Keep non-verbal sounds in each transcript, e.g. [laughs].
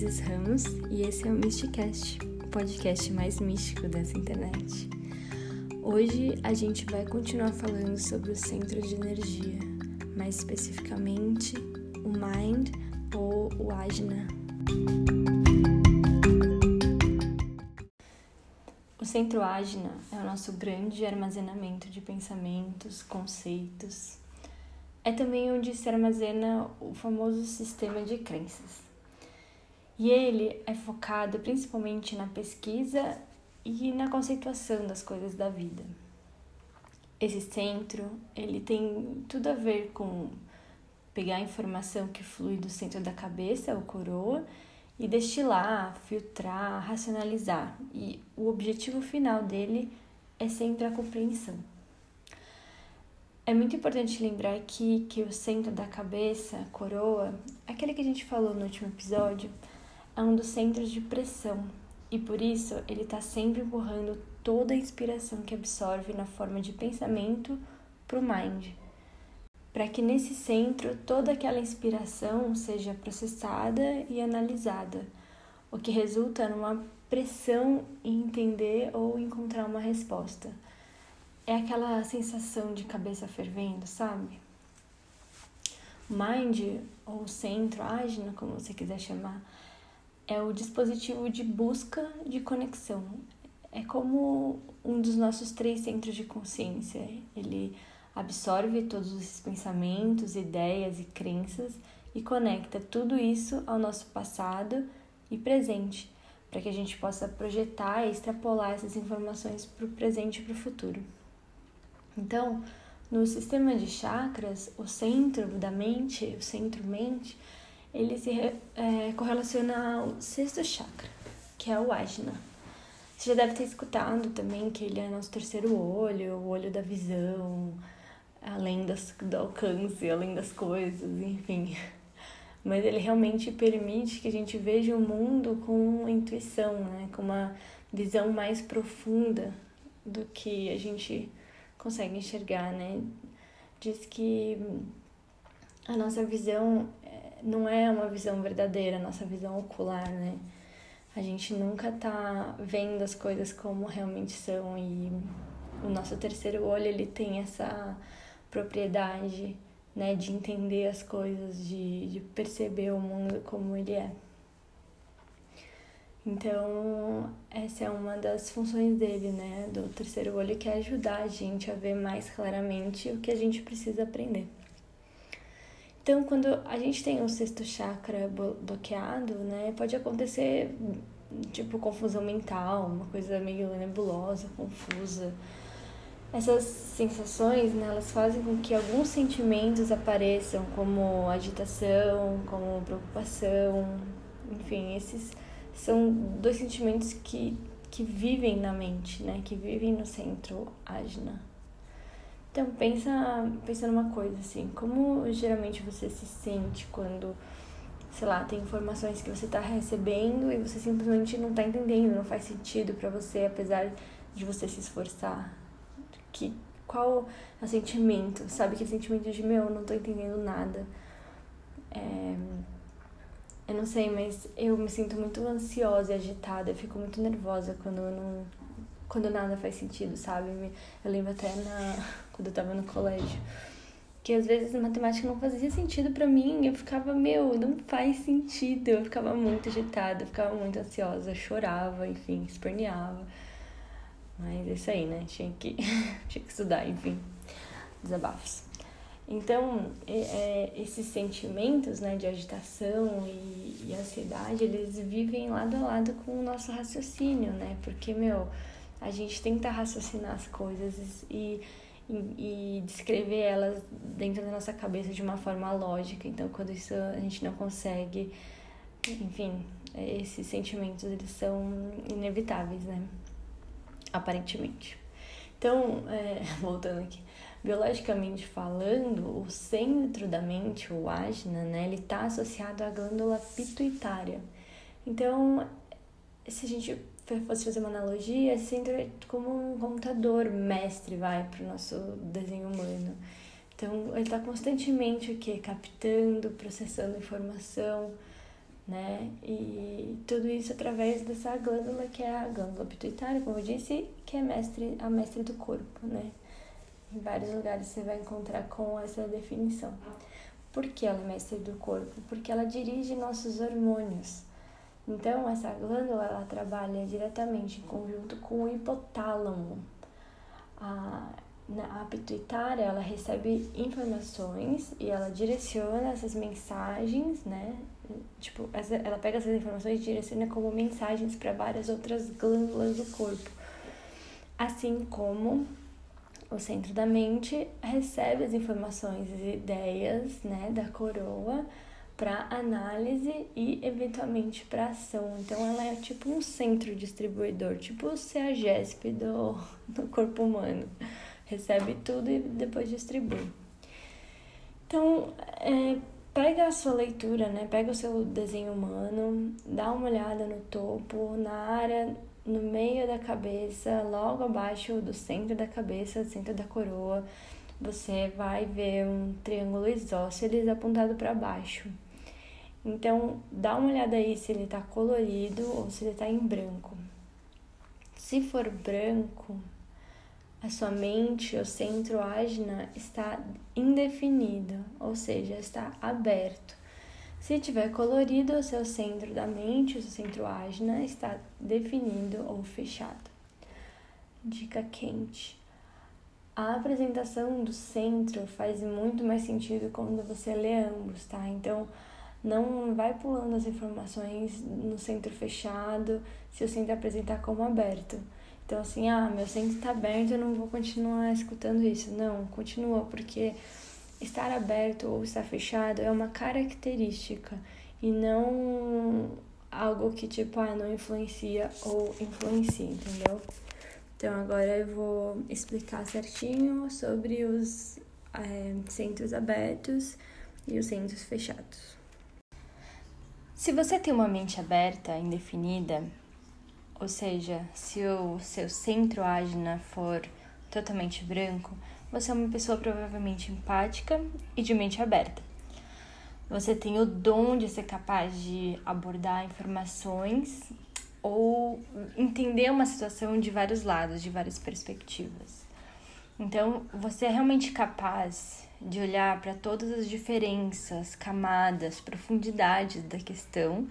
Isis Ramos e esse é o Mysticast, o podcast mais místico dessa internet. Hoje a gente vai continuar falando sobre o centro de energia, mais especificamente o Mind ou o Ajna. O centro Ajna é o nosso grande armazenamento de pensamentos, conceitos. É também onde se armazena o famoso sistema de crenças. E ele é focado principalmente na pesquisa e na conceituação das coisas da vida. Esse centro, ele tem tudo a ver com pegar a informação que flui do centro da cabeça, o coroa, e destilar, filtrar, racionalizar. E o objetivo final dele é sempre a compreensão. É muito importante lembrar aqui que o centro da cabeça, coroa, aquele que a gente falou no último episódio, é um dos centros de pressão e por isso ele está sempre empurrando toda a inspiração que absorve na forma de pensamento para o mind, para que nesse centro toda aquela inspiração seja processada e analisada, o que resulta numa pressão em entender ou encontrar uma resposta. É aquela sensação de cabeça fervendo, sabe? Mind, ou centro, ágina, como você quiser chamar, é o dispositivo de busca de conexão. É como um dos nossos três centros de consciência. Ele absorve todos esses pensamentos, ideias e crenças e conecta tudo isso ao nosso passado e presente, para que a gente possa projetar e extrapolar essas informações para o presente e para o futuro. Então, no sistema de chakras, o centro da mente, o centro mente, ele se é, correlaciona ao sexto chakra, que é o Ajna. Você já deve ter escutado também que ele é nosso terceiro olho, o olho da visão, além das, do alcance, além das coisas, enfim. Mas ele realmente permite que a gente veja o mundo com intuição, né? com uma visão mais profunda do que a gente consegue enxergar, né? Diz que a nossa visão não é uma visão verdadeira, nossa visão ocular, né? A gente nunca tá vendo as coisas como realmente são e o nosso terceiro olho ele tem essa propriedade, né, de entender as coisas, de, de perceber o mundo como ele é. Então, essa é uma das funções dele, né, do terceiro olho, que é ajudar a gente a ver mais claramente o que a gente precisa aprender. Então, quando a gente tem o sexto chakra bloqueado, né, pode acontecer tipo confusão mental, uma coisa meio nebulosa, confusa. Essas sensações, né, elas fazem com que alguns sentimentos apareçam, como agitação, como preocupação, enfim, esses são dois sentimentos que, que vivem na mente, né, que vivem no centro ajna. Então pensa, pensa numa coisa assim, como geralmente você se sente quando, sei lá, tem informações que você está recebendo e você simplesmente não está entendendo, não faz sentido para você, apesar de você se esforçar. Que qual é o sentimento? Sabe que sentimento de meu, não tô entendendo nada. É, eu não sei, mas eu me sinto muito ansiosa e agitada, eu fico muito nervosa quando eu não quando nada faz sentido, sabe? Eu lembro até na, quando eu tava no colégio, que às vezes matemática não fazia sentido para mim, eu ficava, meu, não faz sentido, eu ficava muito agitada, eu ficava muito ansiosa, chorava, enfim, esperneava. Mas é isso aí, né? Tinha que, [laughs] tinha que estudar, enfim, desabafos. Então, é, esses sentimentos né, de agitação e, e ansiedade, eles vivem lado a lado com o nosso raciocínio, né? Porque, meu, a gente tenta raciocinar as coisas e, e, e, descrever elas dentro da nossa cabeça de uma forma lógica. Então, quando isso a gente não consegue, enfim, esses sentimentos eles são inevitáveis, né? Aparentemente. Então, é, [laughs] voltando aqui, biologicamente falando, o centro da mente, o ajna, né, ele está associado à glândula pituitária. Então, se a gente fosse fazer uma analogia, centro é como um computador mestre, vai, para o nosso desenho humano. Então, ele está constantemente o quê? Captando, processando informação né? E tudo isso através dessa glândula que é a glândula pituitária, como eu disse, que é mestre, a mestre do corpo, né? Em vários lugares você vai encontrar com essa definição. Por que ela é mestre do corpo? Porque ela dirige nossos hormônios. Então, essa glândula ela trabalha diretamente em conjunto com o hipotálamo. A, a pituitária ela recebe informações e ela direciona essas mensagens, né? Tipo, essa, ela pega essas informações e direciona como mensagens para várias outras glândulas do corpo. Assim como o centro da mente recebe as informações e ideias né, da coroa para análise e eventualmente para ação. Então ela é tipo um centro distribuidor, tipo o CEAGESP do, [laughs] do corpo humano. Recebe tudo e depois distribui. Então, é, pega a sua leitura, né? Pega o seu desenho humano, dá uma olhada no topo, na área no meio da cabeça, logo abaixo do centro da cabeça, centro da coroa, você vai ver um triângulo isósceles apontado para baixo. Então, dá uma olhada aí se ele está colorido ou se ele está em branco. Se for branco, a sua mente, o centro ágina, está indefinido, ou seja, está aberto. Se tiver colorido, o seu centro da mente, o seu centro ágina, está definido ou fechado. Dica quente. A apresentação do centro faz muito mais sentido quando você lê ambos, tá? Então, não vai pulando as informações no centro fechado se o centro apresentar como aberto. Então, assim, ah, meu centro está aberto, eu não vou continuar escutando isso. Não, continua, porque estar aberto ou estar fechado é uma característica e não algo que tipo ah, não influencia ou influencia, entendeu? Então agora eu vou explicar certinho sobre os é, centros abertos e os centros fechados. Se você tem uma mente aberta, indefinida, ou seja, se o seu centro ágina for totalmente branco, você é uma pessoa provavelmente empática e de mente aberta. Você tem o dom de ser capaz de abordar informações ou entender uma situação de vários lados, de várias perspectivas. Então, você é realmente capaz de olhar para todas as diferenças, camadas, profundidades da questão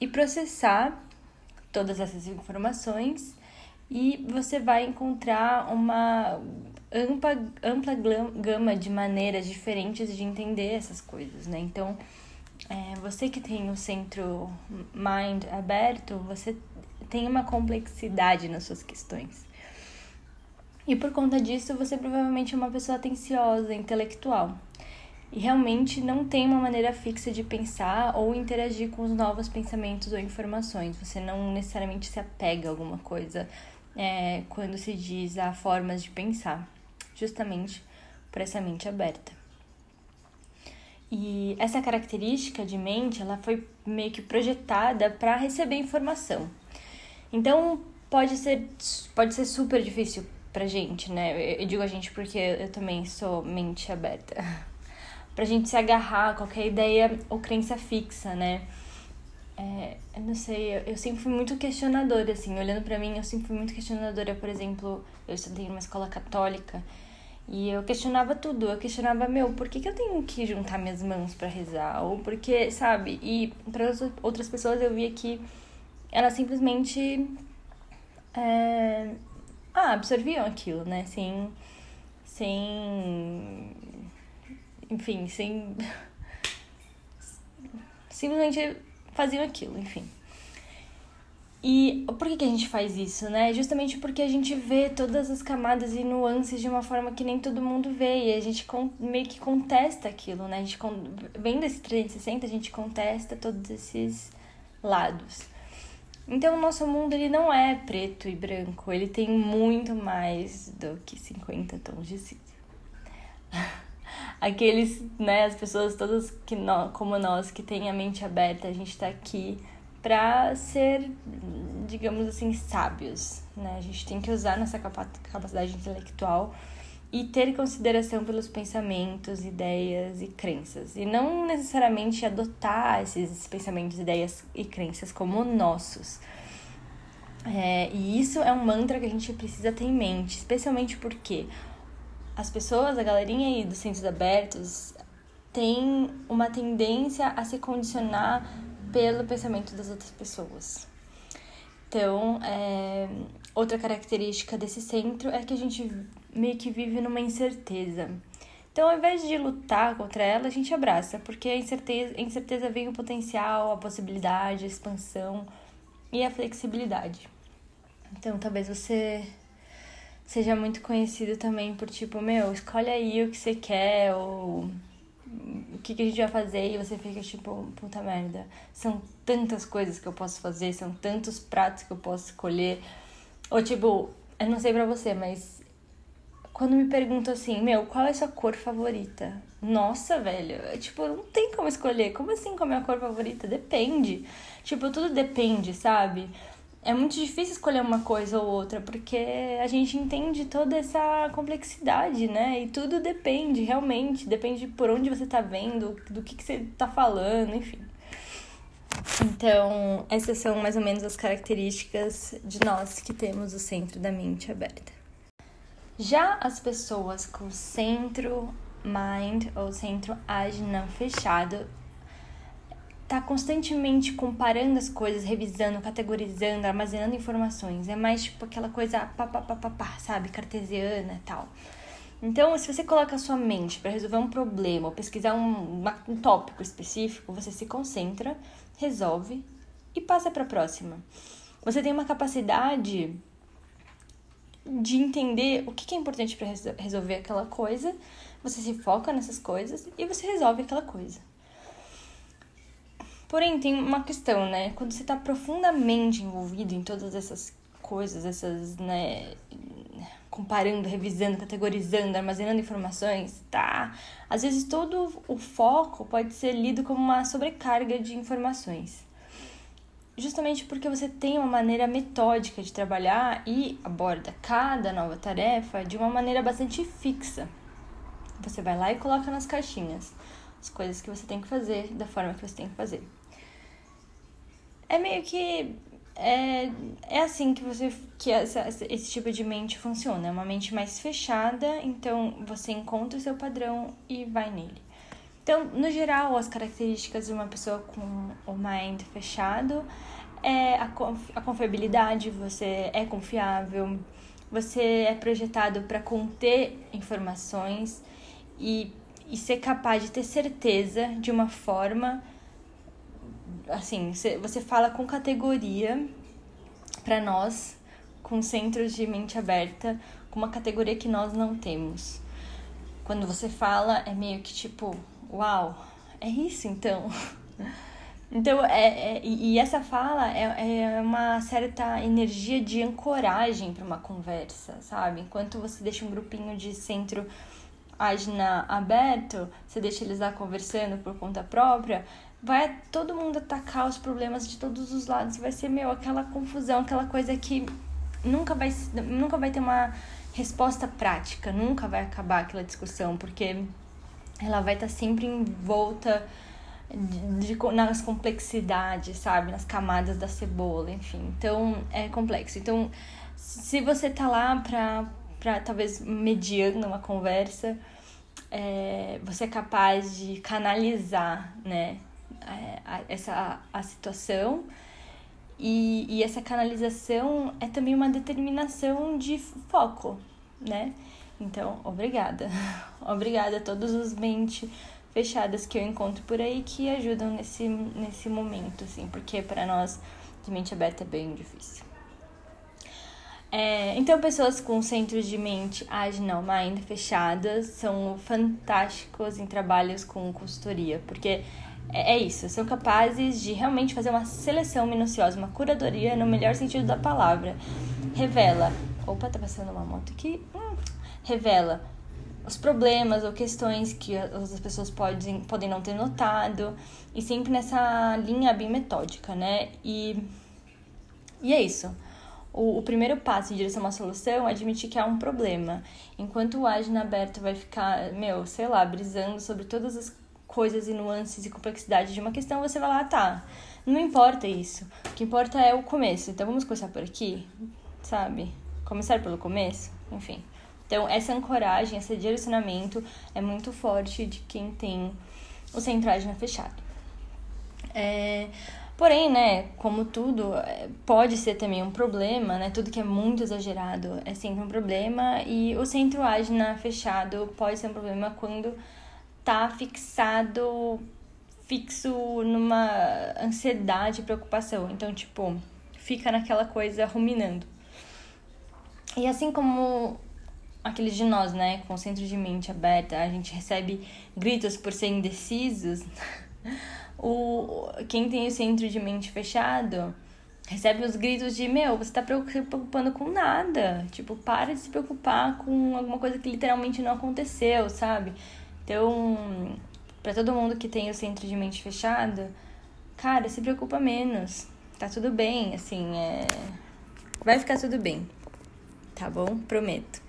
e processar todas essas informações e você vai encontrar uma ampla, ampla gama de maneiras diferentes de entender essas coisas, né? Então, é, você que tem o centro mind aberto, você tem uma complexidade nas suas questões. E por conta disso, você provavelmente é uma pessoa atenciosa, intelectual. E realmente não tem uma maneira fixa de pensar ou interagir com os novos pensamentos ou informações. Você não necessariamente se apega a alguma coisa é, quando se diz a formas de pensar justamente por essa mente aberta. E essa característica de mente, ela foi meio que projetada para receber informação. Então, pode ser pode ser super difícil pra gente, né? Eu digo a gente porque eu também sou mente aberta. [laughs] pra gente se agarrar a qualquer ideia ou crença fixa, né? É, eu não sei, eu, eu, sempre fui muito questionadora, assim, olhando para mim, eu sempre fui muito questionadora, por exemplo, eu estudei numa escola católica e eu questionava tudo, eu questionava, meu, por que, que eu tenho que juntar minhas mãos para rezar? Ou porque, sabe? E para outras pessoas eu via que elas simplesmente é, ah, absorviam aquilo, né? Sem. Sem. Enfim, sem. Simplesmente faziam aquilo, enfim. E por que, que a gente faz isso, né? Justamente porque a gente vê todas as camadas e nuances de uma forma que nem todo mundo vê. E a gente meio que contesta aquilo, né? A gente, vendo esse 360, a gente contesta todos esses lados. Então, o nosso mundo ele não é preto e branco, ele tem muito mais do que 50 tons de cinza. [laughs] Aqueles, né, as pessoas todas que nós, como nós que têm a mente aberta, a gente tá aqui para ser, digamos assim, sábios, né? A gente tem que usar nossa capacidade intelectual e ter consideração pelos pensamentos, ideias e crenças. E não necessariamente adotar esses pensamentos, ideias e crenças como nossos. É, e isso é um mantra que a gente precisa ter em mente, especialmente porque as pessoas, a galerinha aí dos centros abertos, tem uma tendência a se condicionar pelo pensamento das outras pessoas. Então, é, outra característica desse centro é que a gente meio que vive numa incerteza. Então, ao invés de lutar contra ela, a gente abraça, porque a incerteza, a incerteza vem o potencial, a possibilidade, a expansão e a flexibilidade. Então, talvez você seja muito conhecido também por tipo, meu, escolhe aí o que você quer, ou o que, que a gente vai fazer, e você fica tipo, puta merda, são tantas coisas que eu posso fazer, são tantos pratos que eu posso escolher. Ou tipo, eu não sei pra você, mas quando me perguntam assim, meu, qual é a sua cor favorita? Nossa, velho, é, tipo, não tem como escolher. Como assim qual é a minha cor favorita? Depende. Tipo, tudo depende, sabe? É muito difícil escolher uma coisa ou outra, porque a gente entende toda essa complexidade, né? E tudo depende, realmente. Depende por onde você tá vendo, do que, que você tá falando, enfim. Então, essas são mais ou menos as características de nós que temos o centro da mente aberta. Já as pessoas com centro mind ou centro ajna fechado tá constantemente comparando as coisas, revisando, categorizando, armazenando informações. É mais tipo aquela coisa pá, pá, pá, pá, pá sabe, cartesiana tal. Então, se você coloca a sua mente para resolver um problema ou pesquisar um, um tópico específico, você se concentra, resolve e passa para a próxima. Você tem uma capacidade de entender o que é importante para resolver aquela coisa, você se foca nessas coisas e você resolve aquela coisa. Porém, tem uma questão, né? Quando você está profundamente envolvido em todas essas coisas, essas, né? Comparando, revisando, categorizando, armazenando informações, tá? Às vezes todo o foco pode ser lido como uma sobrecarga de informações justamente porque você tem uma maneira metódica de trabalhar e aborda cada nova tarefa de uma maneira bastante fixa. Você vai lá e coloca nas caixinhas as coisas que você tem que fazer da forma que você tem que fazer. É meio que é, é assim que você que essa, esse tipo de mente funciona, é uma mente mais fechada, então você encontra o seu padrão e vai nele. Então, no geral, as características de uma pessoa com o mind fechado é a, a confiabilidade, você é confiável, você é projetado para conter informações e, e ser capaz de ter certeza de uma forma assim, você fala com categoria para nós, com centros de mente aberta, com uma categoria que nós não temos. Quando você fala, é meio que tipo, uau, é isso então. [laughs] Então, é, é e essa fala é, é uma certa energia de ancoragem para uma conversa, sabe? Enquanto você deixa um grupinho de centro ágina aberto, você deixa eles lá conversando por conta própria, vai todo mundo atacar os problemas de todos os lados. Vai ser, meu, aquela confusão, aquela coisa que nunca vai, nunca vai ter uma resposta prática, nunca vai acabar aquela discussão, porque ela vai estar tá sempre envolta de, de, nas complexidades, sabe? Nas camadas da cebola, enfim. Então, é complexo. Então, se você tá lá pra, pra talvez mediando uma conversa, é, você é capaz de canalizar, né? É, essa a, a situação e, e essa canalização é também uma determinação de foco, né? Então, obrigada. [laughs] obrigada a todos os mente fechadas que eu encontro por aí que ajudam nesse, nesse momento, assim, porque para nós de mente aberta é bem difícil. É, então, pessoas com centros de mente Aginal Mind fechadas são fantásticos em trabalhos com consultoria, porque é, é isso, são capazes de realmente fazer uma seleção minuciosa, uma curadoria no melhor sentido da palavra. Revela. Opa, tá passando uma moto aqui. Hum, revela os problemas ou questões que as pessoas podem, podem não ter notado, e sempre nessa linha bem metódica, né? E, e é isso. o, o, primeiro passo em direção a uma solução é admitir que há um problema. Enquanto o Agna aberto vai ficar, meu, sei lá, brisando sobre todas as coisas e nuances e complexidade de uma questão, você vai lá, tá. Não importa isso. O que importa é o começo. Então vamos começar por aqui, sabe? Começar pelo começo, enfim. Então, essa ancoragem, esse direcionamento é muito forte de quem tem o centragem fechado. É, Porém, né, como tudo, é, pode ser também um problema, né? Tudo que é muito exagerado é sempre um problema. E o centro ágina fechado pode ser um problema quando tá fixado, fixo numa ansiedade, preocupação. Então, tipo, fica naquela coisa ruminando. E assim como aqueles de nós, né, com o centro de mente aberta, a gente recebe gritos por ser indecisos. [laughs] o, quem tem o centro de mente fechado recebe os gritos de: Meu, você tá se preocupando com nada. Tipo, para de se preocupar com alguma coisa que literalmente não aconteceu, sabe? Então, para todo mundo que tem o centro de mente fechado, cara, se preocupa menos. Tá tudo bem, assim, é. Vai ficar tudo bem. Tá bom? Prometo.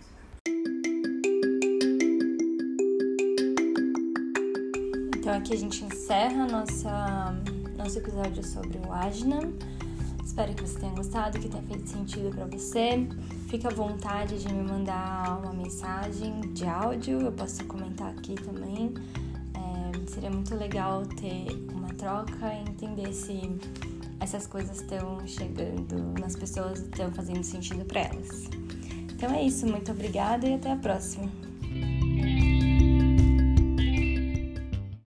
Então aqui a gente encerra nossa, nosso episódio sobre o Ajna. Espero que você tenha gostado, que tenha feito sentido para você. Fique à vontade de me mandar uma mensagem de áudio, eu posso comentar aqui também. É, seria muito legal ter uma troca e entender se essas coisas estão chegando nas pessoas estão fazendo sentido para elas. Então é isso, muito obrigada e até a próxima.